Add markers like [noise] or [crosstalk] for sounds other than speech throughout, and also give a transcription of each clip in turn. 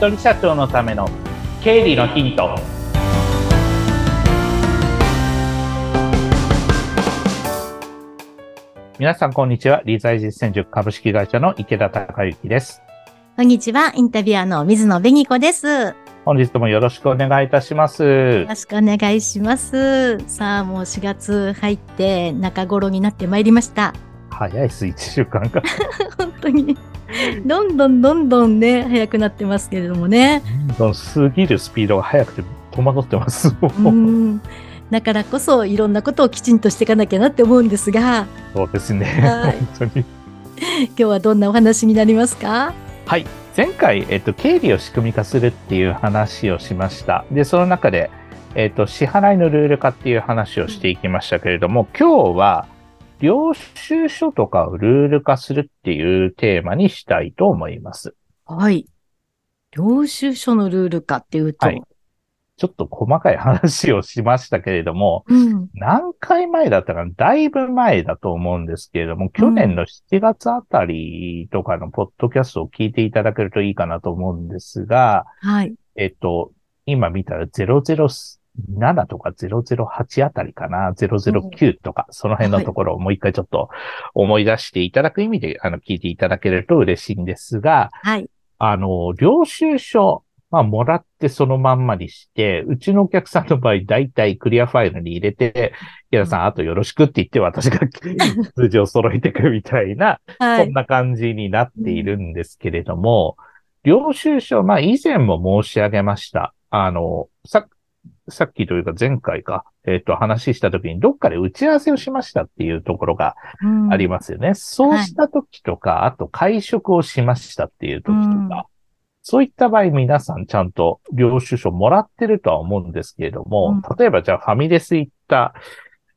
人社長のための経理のヒント。皆さんこんにちは。理財実践塾株式会社の池田孝之です。こんにちは。インタビュアーの水野紅子です。本日もよろしくお願いいたします。よろしくお願いします。さあもう4月入って中頃になってまいりました。早いです1週間か本当にどんどんどんどんね、早くなってますけれどもね。どんどん過ぎるスピードが速くて戸惑ってます。うんだからこそいろんなことをきちんとしていかなきゃなって思うんですが。そうですね。はい、本当に。今日はどんなお話になりますか？はい。前回、えっと、経理を仕組み化するっていう話をしました。で、その中で、えっと、支払いのルール化っていう話をしていきましたけれども、今日は、領収書とかをルール化するっていうテーマにしたいと思います。はい。領収書のルール化っていうと、はい、ちょっと細かい話をしましたけれども、うん、何回前だったかな？だいぶ前だと思うんですけれども、去年の7月あたりとかのポッドキャストを聞いていただけるといいかなと思うんですが、はい。えっと、今見たら00 7とか008あたりかな、009とか、その辺のところをもう一回ちょっと思い出していただく意味で、あの、聞いていただけると嬉しいんですが、はい。あの、領収書、まあ、もらってそのまんまにして、うちのお客さんの場合、だいたいクリアファイルに入れて、平さん、あとよろしくって言って私が [laughs] 数字を揃えていくみたいな、はい、そんな感じになっているんですけれども、領収書、まあ、以前も申し上げました。あの、さ、さっきというか前回か、えっ、ー、と、話した時にどっかで打ち合わせをしましたっていうところがありますよね。うん、そうした時とか、はい、あと会食をしましたっていう時とか、うん、そういった場合皆さんちゃんと領収書もらってるとは思うんですけれども、うん、例えばじゃあファミレス行った、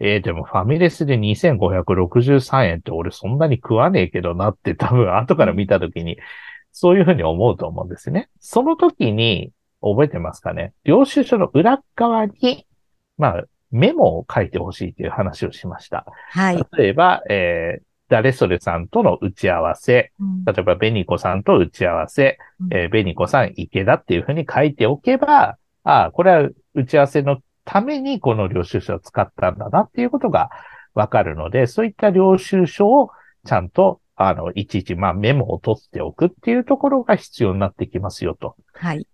えー、でもファミレスで2563円って俺そんなに食わねえけどなって多分後から見た時に、そういうふうに思うと思うんですね。その時に、覚えてますかね？領収書の裏側に、まあ、メモを書いてほしいという話をしました。はい。例えば、えー、誰それさんとの打ち合わせ、うん、例えば、ベニコさんと打ち合わせ、うん、えー、ベニコさん池田っていうふうに書いておけば、ああ、これは打ち合わせのためにこの領収書を使ったんだなっていうことがわかるので、そういった領収書をちゃんと、あの、いちいち、まあ、メモを取っておくっていうところが必要になってきますよと。はい。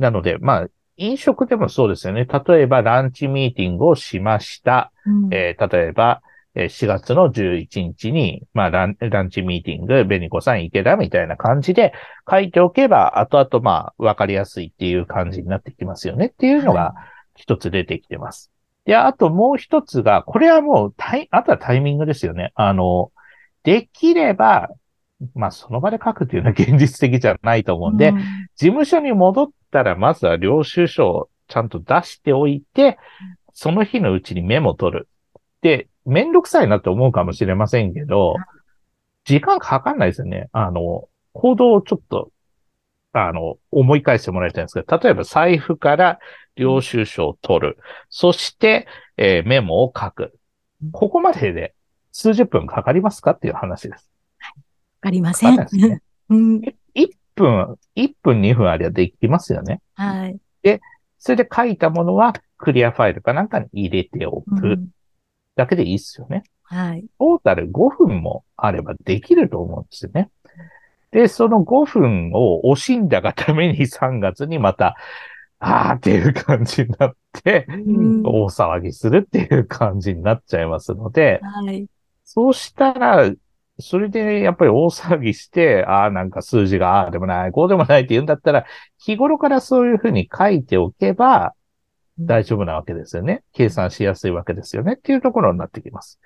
なので、まあ、飲食でもそうですよね。例えば、ランチミーティングをしました。うん、えー、例えば、4月の11日に、まあラン、ランチミーティング、ベニコさん池田みたいな感じで書いておけば、後々まあ、わかりやすいっていう感じになってきますよねっていうのが一つ出てきてます。はい、で、あともう一つが、これはもうタイ、あとはタイミングですよね。あの、できれば、まあ、その場で書くっていうのは現実的じゃないと思うんで、うん、事務所に戻ったら、まずは領収書をちゃんと出しておいて、その日のうちにメモ取る。で、めんどくさいなって思うかもしれませんけど、時間かかんないですよね。あの、行動をちょっと、あの、思い返してもらいたいんですけど、例えば財布から領収書を取る。そして、えー、メモを書く。ここまでで数十分かかりますかっていう話です。わかりません。[laughs] うん、分、1分2分ありゃできますよね。はい。で、それで書いたものはクリアファイルかなんかに入れておくだけでいいっすよね。うん、はい。トータル5分もあればできると思うんですよね。で、その5分を惜しんだがために3月にまた、あーっていう感じになって、うん、大騒ぎするっていう感じになっちゃいますので、はい、そうしたら、それでやっぱり大騒ぎして、ああ、なんか数字がああでもない、こうでもないって言うんだったら、日頃からそういうふうに書いておけば大丈夫なわけですよね。計算しやすいわけですよねっていうところになってきます。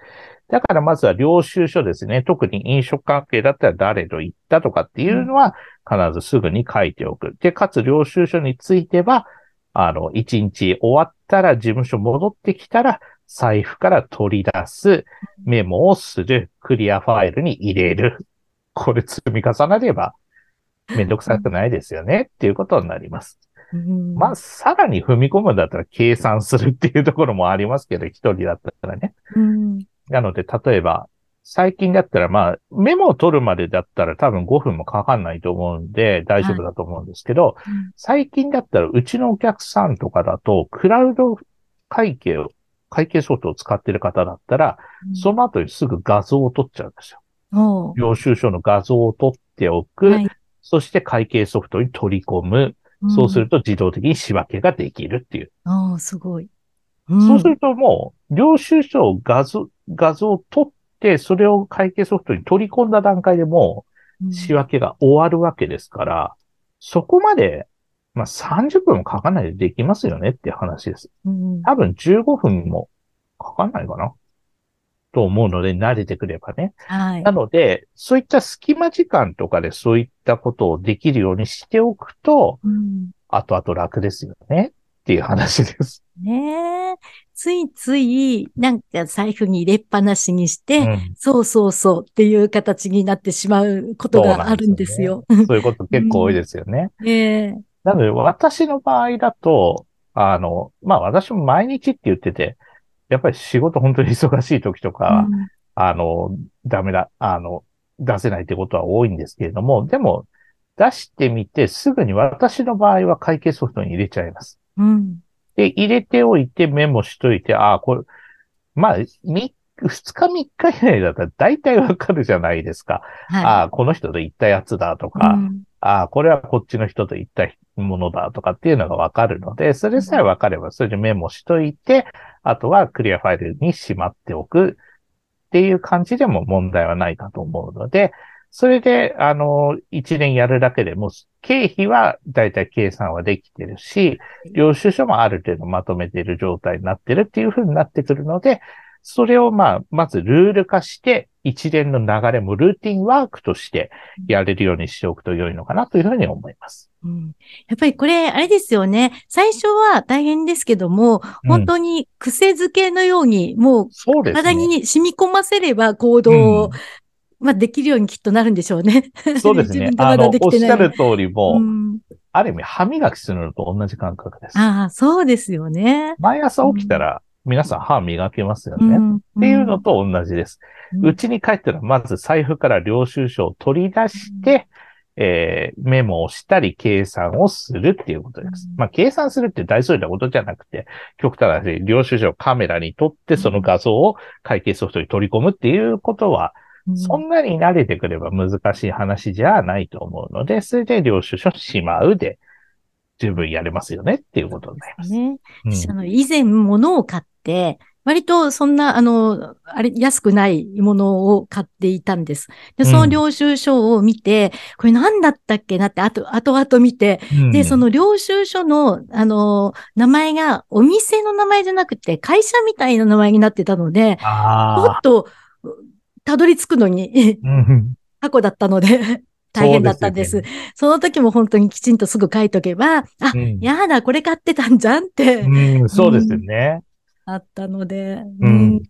だからまずは領収書ですね。特に飲食関係だったら誰と行ったとかっていうのは必ずすぐに書いておく。で、かつ領収書については、あの、一日終わったら事務所戻ってきたら、財布から取り出す、メモをする、クリアファイルに入れる。これ積み重なれば、めんどくさくないですよねっていうことになります。まあ、さらに踏み込むんだったら計算するっていうところもありますけど、一人だったらね。なので、例えば、最近だったら、まあ、メモを取るまでだったら多分5分もかかんないと思うんで大丈夫だと思うんですけど、はい最近だったらうちのお客さんとかだと、クラウド会計を、会計ソフトを使ってる方だったら、うん、その後にすぐ画像を撮っちゃうんですよ。領収書の画像を撮っておく、はい、そして会計ソフトに取り込む、うん、そうすると自動的に仕分けができるっていう。ああ、すごい。うん、そうするともう、領収書を画像、画像を撮っ、それを会計ソフトに取り込んだ段階でも仕分けが終わるわけですから、うん、そこまで、まあ、30分もかかんないでできますよねっていう話です。うん、多分15分もかかんないかなと思うので、慣れてくればね。はい。なので、そういった隙間時間とかでそういったことをできるようにしておくと、うん、後々楽ですよねっていう話です。ねえ。ついつい、なんか財布に入れっぱなしにして、うん、そうそうそうっていう形になってしまうことがあるんですよ。そう、ね,、いうこと結構多いですよね。[laughs] うん、えー、なので、私の場合だと、あの、まあ私も毎日って言ってて、やっぱり仕事本当に忙しい時とか、うん、あの、ダメだ、あの、出せないってことは多いんですけれども、でも、出してみてすぐに私の場合は会計ソフトに入れちゃいます。うん。で、入れておいてメモしといて、ああ、これ、まあ、二日三日以内だったら大体わかるじゃないですか。はい、ああ、この人と行ったやつだとか、うん、ああ、これはこっちの人と行ったものだとかっていうのがわかるので、それさえわかればそれでメモしといて、あとはクリアファイルにしまっておくっていう感じでも問題はないかと思うので、それで、あの、一年やるだけでも、経費はだいたい計算はできてるし、領収書もある程度まとめている状態になってるっていうふうになってくるので、それをまあ、まずルール化して、一連の流れもルーティンワークとしてやれるようにしておくと良いのかなというふうに思います。うん、やっぱりこれ、あれですよね。最初は大変ですけども、本当に癖づけのように、もう体に染み込ませれば行動をまあ、できるようにきっとなるんでしょうね。そうですね。[laughs] あの、おっしゃる通りも、うん、ある意味、歯磨きするのと同じ感覚です。ああ、そうですよね。毎朝起きたら、皆さん歯磨けますよね、うん、っていうのと同じです。うち、に帰ったら、まず財布から領収書を取り出して、えー、メモをしたり計算をするっていうことです。まあ、計算するって大それたことじゃなくて、極端な話、領収書をカメラに撮って、その画像を会計ソフトに取り込むっていうことは、そんなに慣れてくれば難しい話じゃないと思うので、それで領収書しまうで、十分やれますよねっていうことになります。ね。私、あの、以前物を買って、割とそんな、あの、あれ、安くないものを買っていたんです。で、その領収書を見て、うん、これ何だったっけなって、あと、後々見て、うん、で、その領収書の、あの、名前がお店の名前じゃなくて、会社みたいな名前になってたので、ちょっと、たどり着くのに過去だったので [laughs] 大変だったんです。そ、ね、その時も本当にきちんとすぐ書いとけば、あ、うん、やだ、これ買ってたんじゃんって。うん、そうですよね、うん、あったので、うん。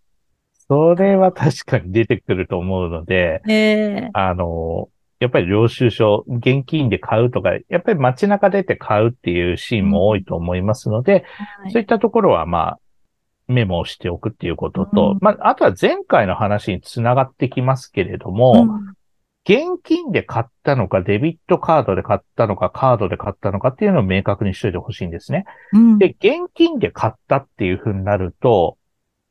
それは確かに出てくると思うので、えー、あの、やっぱり領収書、現金で買うとか、やっぱり街中出て買うっていうシーンも多いと思いますので、はい、そういったところはまあ、メモをしておくっていうことと、うん、まあ、あとは前回の話につながってきますけれども、うん、現金で買ったのか、デビットカードで買ったのか、カードで買ったのかっていうのを明確にしといてほしいんですね。うん、で、現金で買ったっていうふうになると、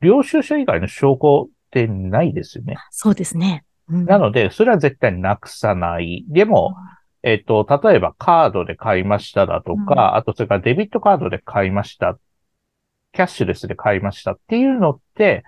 領収書以外の証拠ってないですよね。そうですね。なので、それは絶対なくさない。でも、えっと、例えばカードで買いましただとか、あとそれからデビットカードで買いましたキャッシュレスで買いましたっていうのって、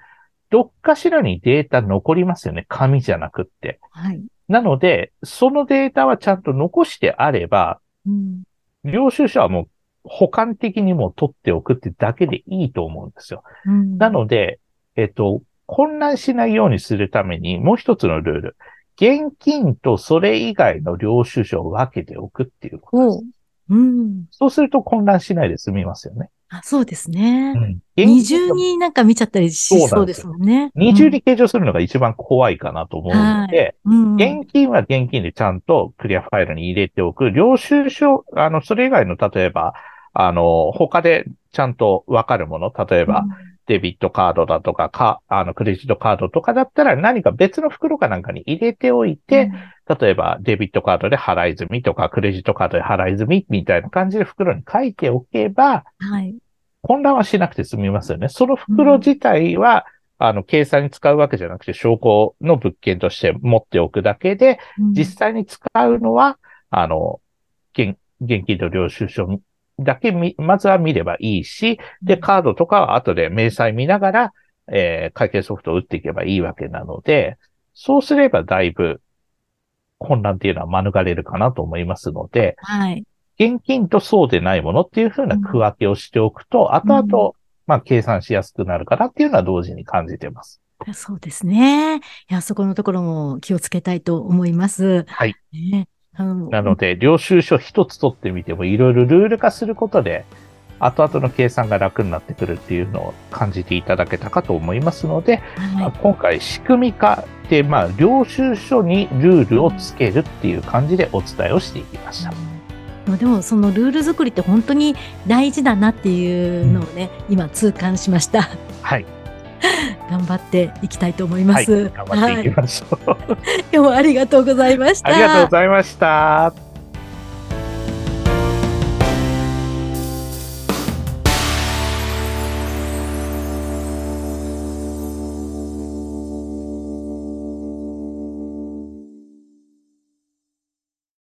どっかしらにデータ残りますよね。紙じゃなくって。はい。なので、そのデータはちゃんと残してあれば、うん、領収書はもう保管的にも取っておくってだけでいいと思うんですよ。うん、なので、えっと、混乱しないようにするために、もう一つのルール。現金とそれ以外の領収書を分けておくっていうことです。うん、そうすると混乱しないで済みますよね。あそうですね。うん、二重になんか見ちゃったりしそうですもんね。二重に計上するのが一番怖いかなと思うので、うん、現金は現金でちゃんとクリアファイルに入れておく。領収書、あの、それ以外の、例えば、あの、他でちゃんとわかるもの、例えば、デビットカードだとか、か、あの、クレジットカードとかだったら何か別の袋かなんかに入れておいて、うん、例えばデビットカードで払い済みとか、クレジットカードで払い済みみたいな感じで袋に書いておけば、はい。混乱はしなくて済みますよね。その袋自体は、うん、あの、計算に使うわけじゃなくて、証拠の物件として持っておくだけで、うん、実際に使うのは、あの、現、現金と領収書だけみ、まずは見ればいいし、で、カードとかは後で明細見ながら、えー、会計ソフトを打っていけばいいわけなので、そうすればだいぶ混乱っていうのは免れるかなと思いますので、はい。現金とそうでないものっていうふうな区分けをしておくと、うん、後々、まあ、計算しやすくなるかなっていうのは同時に感じてます。そうですね。いや、そこのところも気をつけたいと思います。はい。ね、なので、領収書一つ取ってみても、いろいろルール化することで、後々の計算が楽になってくるっていうのを感じていただけたかと思いますので、はい、今回仕組み化で、まあ、領収書にルールをつけるっていう感じでお伝えをしていきました。まあ、でもそのルール作りって本当に大事だなっていうのをね、うん、今痛感しました。はい。[laughs] 頑張っていきたいと思います。はい、頑張っていきましょう。[laughs] 今日もありがとうございました。ありがとうございました。